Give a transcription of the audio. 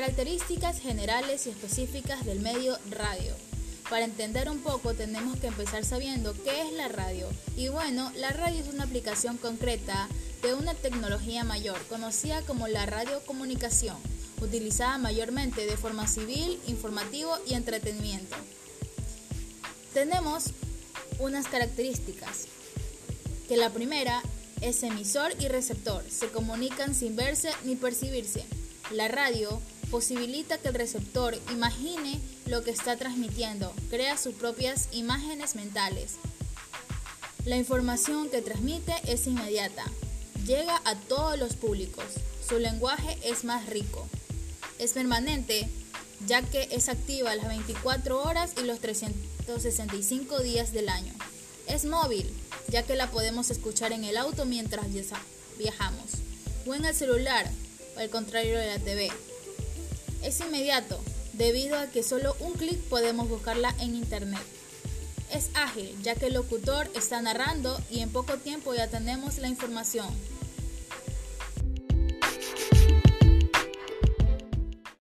Características generales y específicas del medio radio. Para entender un poco tenemos que empezar sabiendo qué es la radio. Y bueno, la radio es una aplicación concreta de una tecnología mayor, conocida como la radiocomunicación, utilizada mayormente de forma civil, informativo y entretenimiento. Tenemos unas características, que la primera es emisor y receptor, se comunican sin verse ni percibirse. La radio posibilita que el receptor imagine lo que está transmitiendo, crea sus propias imágenes mentales. La información que transmite es inmediata, llega a todos los públicos, su lenguaje es más rico, es permanente, ya que es activa las 24 horas y los 365 días del año. Es móvil, ya que la podemos escuchar en el auto mientras viajamos, o en el celular, al contrario de la TV. Es inmediato, debido a que solo un clic podemos buscarla en internet. Es ágil, ya que el locutor está narrando y en poco tiempo ya tenemos la información.